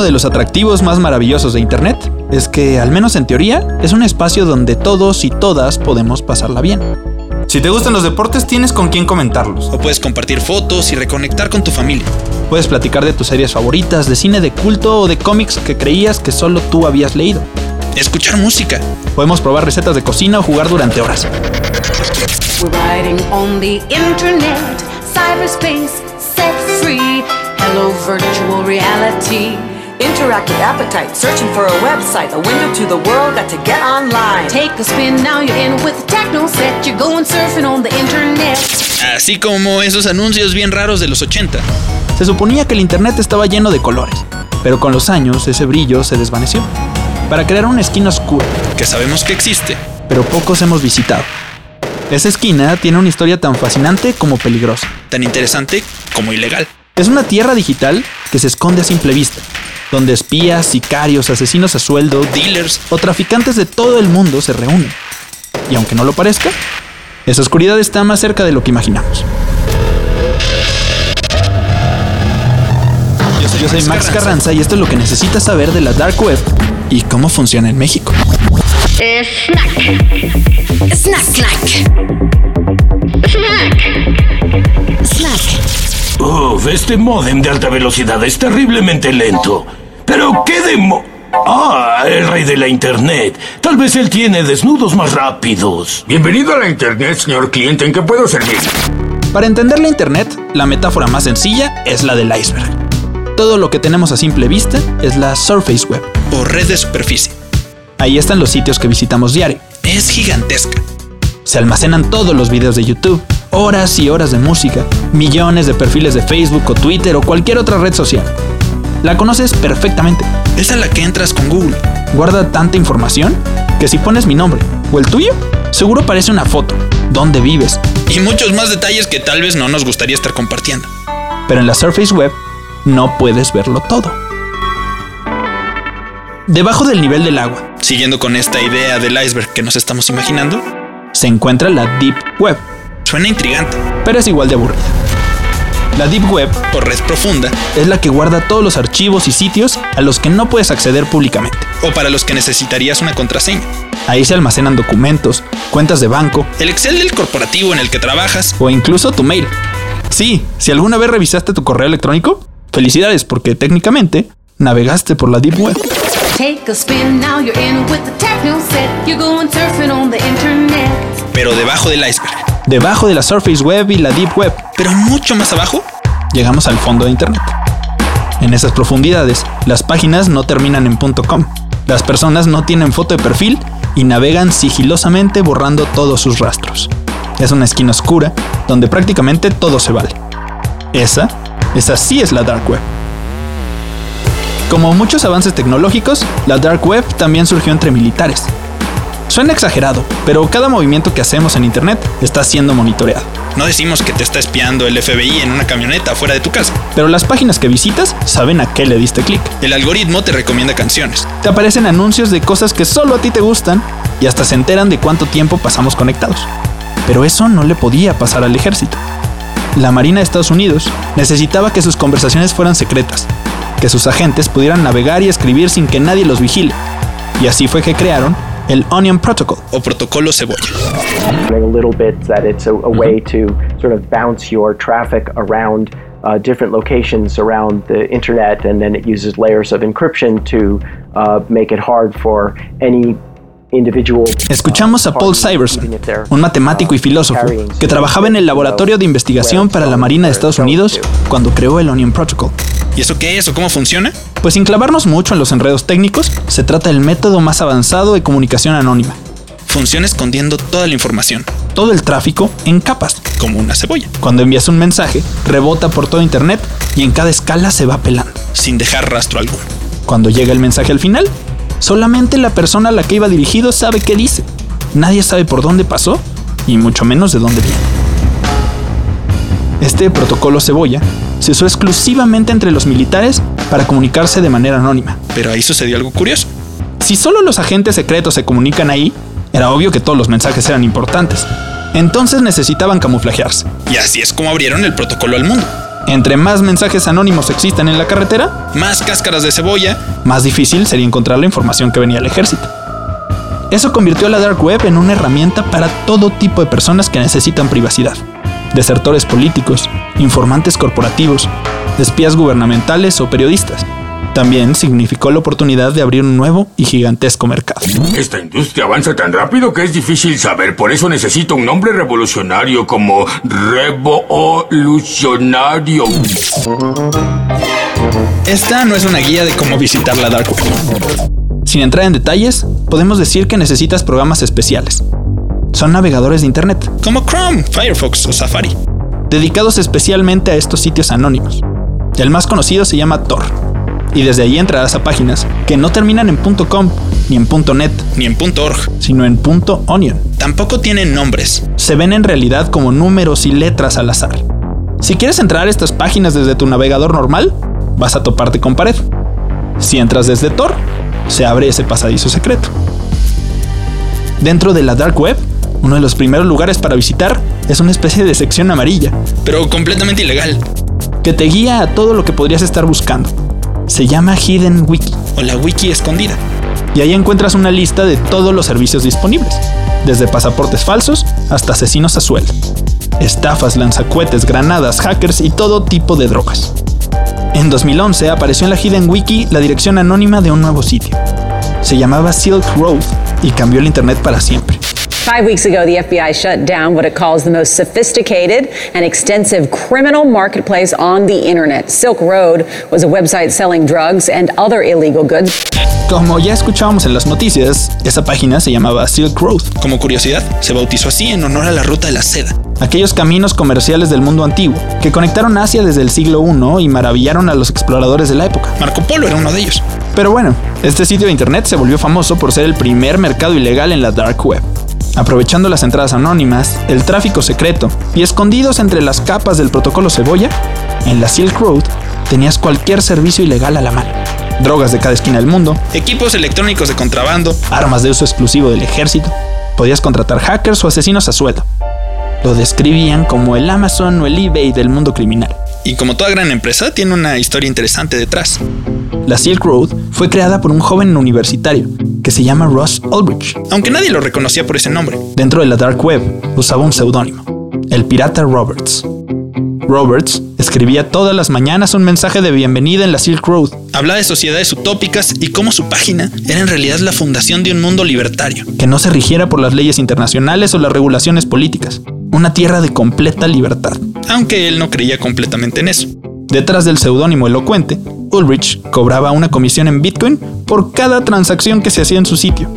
Uno de los atractivos más maravillosos de Internet es que, al menos en teoría, es un espacio donde todos y todas podemos pasarla bien. Si te gustan los deportes, tienes con quién comentarlos. O puedes compartir fotos y reconectar con tu familia. Puedes platicar de tus series favoritas, de cine de culto o de cómics que creías que solo tú habías leído. Escuchar música. Podemos probar recetas de cocina o jugar durante horas. Hello, virtual reality. Interactive appetite, searching for a website, a window to the world, got to get online. Take a spin, now you're in with the techno set. You're going surfing on the internet. Así como esos anuncios bien raros de los 80. Se suponía que el Internet estaba lleno de colores, pero con los años ese brillo se desvaneció. Para crear una esquina oscura, Que sabemos que existe. pero pocos hemos visitado. Esa esquina tiene una historia tan fascinante como peligrosa. Tan interesante como ilegal. Es una tierra digital que se esconde a simple vista, donde espías, sicarios, asesinos a sueldo, Dealers. o traficantes de todo el mundo se reúnen. Y aunque no lo parezca, esa oscuridad está más cerca de lo que imaginamos. Yo soy Max Carranza y esto es lo que necesitas saber de la Dark Web y cómo funciona en México. Snack. Snack, snack. Snack. Snack. Uf, este modem de alta velocidad es terriblemente lento. Pero qué demo... Ah, el rey de la internet. Tal vez él tiene desnudos más rápidos. Bienvenido a la internet, señor cliente. ¿En qué puedo servir? Para entender la Internet, la metáfora más sencilla es la del iceberg. Todo lo que tenemos a simple vista es la Surface Web. O red de superficie. Ahí están los sitios que visitamos diario. Es gigantesca. Se almacenan todos los videos de YouTube, horas y horas de música, millones de perfiles de Facebook o Twitter o cualquier otra red social. La conoces perfectamente. Es a la que entras con Google. Guarda tanta información que si pones mi nombre o el tuyo, seguro aparece una foto, dónde vives. Y muchos más detalles que tal vez no nos gustaría estar compartiendo. Pero en la Surface Web no puedes verlo todo. Debajo del nivel del agua Siguiendo con esta idea del iceberg que nos estamos imaginando, se encuentra la Deep Web, suena intrigante. pero es igual de aburrida. La Deep Web O red profunda, es la que guarda todos los archivos y sitios a los que no puedes acceder públicamente. o para los que necesitarías una contraseña. Ahí se almacenan documentos, cuentas de banco El Excel del corporativo en el que trabajas. o incluso tu mail. Sí, si alguna vez revisaste tu correo electrónico, felicidades porque técnicamente navegaste por la Deep Web. Pero debajo del iceberg. Debajo de la Surface Web y la Deep Web, Pero mucho más abajo, llegamos al fondo de Internet. En esas profundidades, las páginas no terminan en .com. Las personas no tienen foto de perfil y navegan sigilosamente borrando todos sus rastros. Es una esquina oscura donde prácticamente todo se vale. Esa, esa sí es la Dark Web. Como muchos avances tecnológicos, la Dark Web también surgió entre militares. Suena exagerado, pero cada movimiento que hacemos en Internet está siendo monitoreado. no decimos que te está espiando el FBI en una camioneta fuera de tu casa. Pero las páginas que visitas saben a qué le diste clic. El algoritmo te recomienda canciones. Te aparecen anuncios de cosas que solo a ti te gustan y hasta se enteran de cuánto tiempo pasamos conectados. Pero eso no le podía pasar al ejército. La Marina de Estados Unidos necesitaba que sus conversaciones fueran secretas, que sus agentes pudieran navegar y escribir sin que nadie los vigile. Y así fue que crearon el Onion Protocol, O protocolo cebolla. a little bit that it's a, a way to sort of bounce your traffic around uh, different locations around the internet, and then it uses layers of encryption to uh, make it hard for any individual. Escuchamos a Paul Syverson, un matemático y filósofo que trabajaba en el laboratorio de investigación para la Marina de Estados Unidos cuando creó el Onion Protocol. ¿Y eso qué es o cómo funciona? Pues sin clavarnos mucho en los enredos técnicos, se trata del método más avanzado de comunicación anónima. Funciona escondiendo toda la información, Todo el tráfico en capas. como una cebolla, Cuando envías un mensaje, rebota por todo Internet y en cada escala se va pelando. sin dejar rastro alguno. Cuando llega el mensaje al final, solamente la persona a la que iba dirigido sabe qué dice. Nadie sabe por dónde pasó y mucho menos de dónde viene. Este protocolo cebolla se usó exclusivamente entre los militares para comunicarse de manera anónima. Pero ahí sucedió algo curioso. Si solo los agentes secretos se comunican ahí, era obvio que todos los mensajes eran importantes. Entonces necesitaban camuflajearse. Y así es como abrieron el protocolo al mundo. Entre más mensajes anónimos existan en la carretera, Más cáscaras de cebolla. más difícil sería encontrar la información que venía al ejército. Eso convirtió a la Dark Web en una herramienta para todo tipo de personas que necesitan privacidad. Desertores políticos, informantes corporativos, espías gubernamentales o periodistas. También significó la oportunidad de abrir un nuevo y gigantesco mercado. Esta industria avanza tan rápido que es difícil saber. Por eso necesito un nombre revolucionario como Revolucionario. Esta no es una guía de cómo visitar la Dark Web. Sin entrar en detalles, podemos decir que necesitas programas especiales. Son navegadores de Internet, Como Chrome, Firefox o Safari. dedicados especialmente a estos sitios anónimos. El más conocido se llama Tor, y desde ahí entrarás a páginas que no terminan en .com ni en .net, Ni en .org. sino en .onion. Tampoco tienen nombres. Se ven en realidad como números y letras al azar. Si quieres entrar a estas páginas desde tu navegador normal, vas a toparte con pared. Si entras desde Tor, se abre ese pasadizo secreto. Dentro de la Dark Web, uno de los primeros lugares para visitar es una especie de sección amarilla Pero completamente ilegal. que te guía a todo lo que podrías estar buscando. Se llama Hidden Wiki O la wiki escondida. y ahí encuentras una lista de todos los servicios disponibles, desde pasaportes falsos hasta asesinos a sueldo, estafas, lanzacuetes, granadas, hackers y todo tipo de drogas. En 2011 apareció en la Hidden Wiki la dirección anónima de un nuevo sitio. Se llamaba Silk Road y cambió el Internet para siempre. Five weeks ago, the FBI shut down what it calls the most sophisticated and extensive criminal marketplace on the internet. Silk Road was a website selling drugs and other illegal goods. Como ya escuchábamos en las noticias, esa página se llamaba Silk Road, Como curiosidad, se bautizó así en honor a la ruta de la seda. aquellos caminos comerciales del mundo antiguo que conectaron Asia desde el siglo I y maravillaron a los exploradores de la época. Marco Polo era uno de ellos. Pero bueno, este sitio de internet se volvió famoso por ser el primer mercado ilegal en la dark web. Aprovechando las entradas anónimas, el tráfico secreto y escondidos entre las capas del protocolo cebolla, en la Silk Road tenías cualquier servicio ilegal a la mano. Drogas de cada esquina del mundo, Equipos electrónicos de contrabando. armas de uso exclusivo del ejército, podías contratar hackers o asesinos a sueldo. Lo describían como el Amazon o el eBay del mundo criminal. Y como toda gran empresa, tiene una historia interesante detrás. La Silk Road fue creada por un joven universitario que se llama Ross Ulbricht. Aunque nadie lo reconocía por ese nombre. Dentro de la Dark Web usaba un seudónimo, el pirata Roberts. Roberts escribía todas las mañanas un mensaje de bienvenida en la Silk Road, Hablaba de sociedades utópicas y cómo su página era en realidad la fundación de un mundo libertario. que no se rigiera por las leyes internacionales o las regulaciones políticas, una tierra de completa libertad. Aunque él no creía completamente en eso. Detrás del seudónimo elocuente, Ulrich cobraba una comisión en Bitcoin por cada transacción que se hacía en su sitio.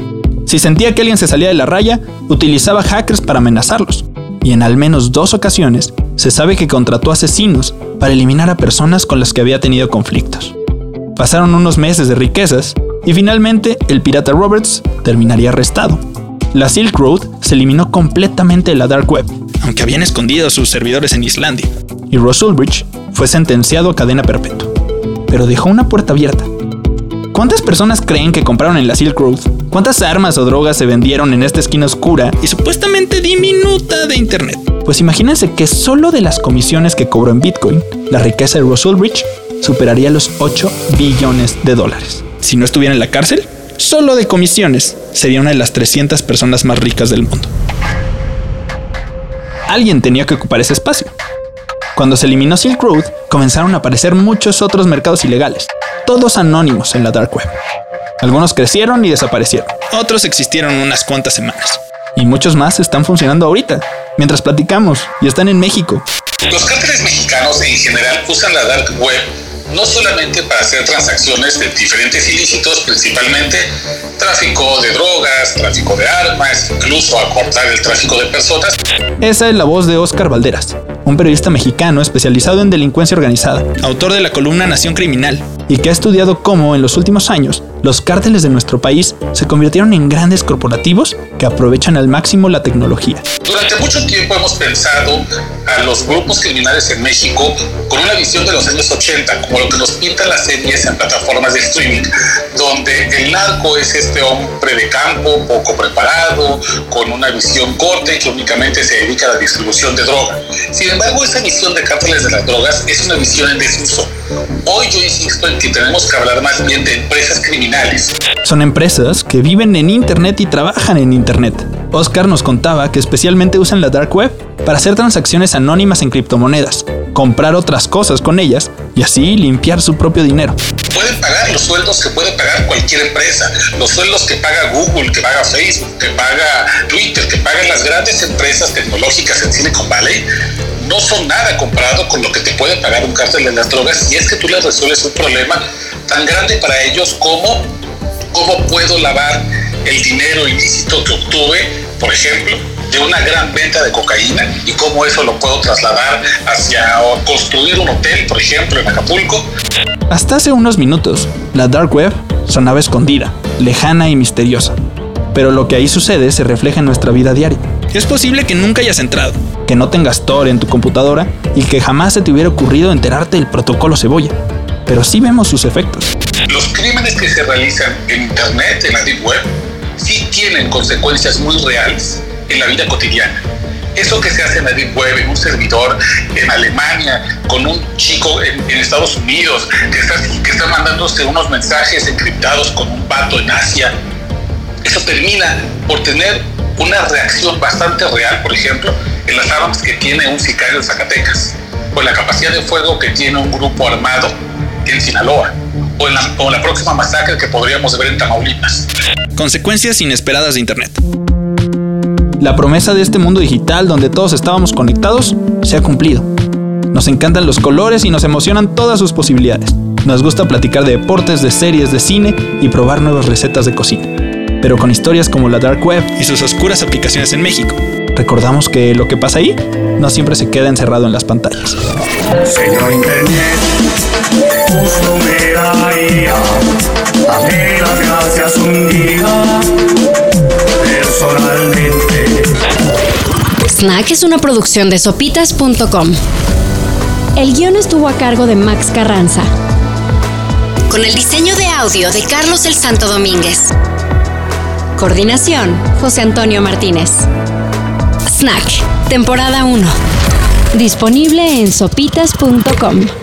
Si sentía que alguien se salía de la raya, utilizaba hackers para amenazarlos. Y en al menos dos ocasiones se sabe que contrató asesinos para eliminar a personas con las que había tenido conflictos. Pasaron unos meses de riquezas y finalmente el pirata Roberts terminaría arrestado. La Silk Road se eliminó completamente de la Dark Web Aunque habían escondido sus servidores en Islandia. y Ross Ulbricht fue sentenciado a cadena perpetua. Pero dejó una puerta abierta. ¿Cuántas personas creen que compraron en la Silk Road? ¿Cuántas armas o drogas se vendieron en esta esquina oscura? Y supuestamente diminuta de internet. Pues imagínense que solo de las comisiones que cobró en Bitcoin, la riqueza de Ross Ulbricht superaría los 8 billones de dólares. Si no estuviera en la cárcel, solo de comisiones, sería una de las 300 personas más ricas del mundo. Alguien tenía que ocupar ese espacio. Cuando se eliminó Silk Road, comenzaron a aparecer muchos otros mercados ilegales, todos anónimos en la Dark Web. Algunos crecieron y desaparecieron. Otros existieron unas cuantas semanas. Y muchos más están funcionando ahorita, mientras platicamos, y están en México. Los cárteles mexicanos en general usan la dark web no solamente para hacer transacciones de diferentes ilícitos, principalmente tráfico de drogas, tráfico de armas, incluso acortar el tráfico de personas. Esa es la voz de Oscar Valderas, un periodista mexicano especializado en delincuencia organizada Autor de la columna Nación Criminal. Y que ha estudiado cómo en los últimos años los cárteles de nuestro país se convirtieron en grandes corporativos que aprovechan al máximo la tecnología. Durante mucho tiempo hemos pensado a los grupos criminales en México con una visión de los años 80, como lo que nos pintan las series en plataformas de streaming, donde el narco es este hombre de campo poco preparado, con una visión corta y que únicamente se dedica a la distribución de droga. Sin embargo, esa visión de cárteles de las drogas es una visión en desuso. Hoy yo insisto en que tenemos que hablar más bien de empresas criminales. Son empresas que viven en Internet y trabajan en Internet. Oscar nos contaba que especialmente usan la Dark Web para hacer transacciones anónimas en criptomonedas, comprar otras cosas con ellas y así limpiar su propio dinero. Pueden pagar los sueldos que puede pagar cualquier empresa, los sueldos que paga Google, que paga Facebook, que paga Twitter, que pagan las grandes empresas tecnológicas en Silicon Valley, no son nada comparado con lo que te puede pagar un cártel de las drogas y es que tú les resuelves un problema tan grande para ellos como cómo puedo lavar el dinero ilícito que obtuve, por ejemplo, de una gran venta de cocaína y cómo eso lo puedo trasladar hacia construir un hotel, por ejemplo, en Acapulco. Hasta hace unos minutos, la Dark Web sonaba escondida, lejana y misteriosa. Pero lo que ahí sucede se refleja en nuestra vida diaria. Es posible que nunca hayas entrado, que no tengas Tor en tu computadora y que jamás se te hubiera ocurrido enterarte del protocolo cebolla. Pero sí vemos sus efectos. Los crímenes que se realizan en Internet, en la Deep Web, sí tienen consecuencias muy reales en la vida cotidiana. Eso que se hace en la Deep Web, en un servidor en Alemania, con un chico en, en Estados Unidos, que está, que está mandándose unos mensajes encriptados con un pato en Asia, eso termina por tener una reacción bastante real, por ejemplo, en las armas que tiene un sicario en Zacatecas, o en la capacidad de fuego que tiene un grupo armado en Sinaloa, o en la, la próxima masacre que podríamos ver en Tamaulipas. Consecuencias inesperadas de Internet. La promesa de este mundo digital donde todos estábamos conectados se ha cumplido. Nos encantan los colores y nos emocionan todas sus posibilidades. Nos gusta platicar de deportes, de series, de cine y probar nuevas recetas de cocina. Pero con historias como la Dark Web y sus oscuras aplicaciones en México, recordamos que lo que pasa ahí no siempre se queda encerrado en las pantallas. Señor Internet, justo me daría Dame las gracias un día Personalmente Snack es una producción de sopitas.com. El guion estuvo a cargo de Max Carranza. Con el diseño de audio de Carlos el Santo Domínguez. Coordinación, José Antonio Martínez. Snack, temporada 1. Disponible en sopitas.com.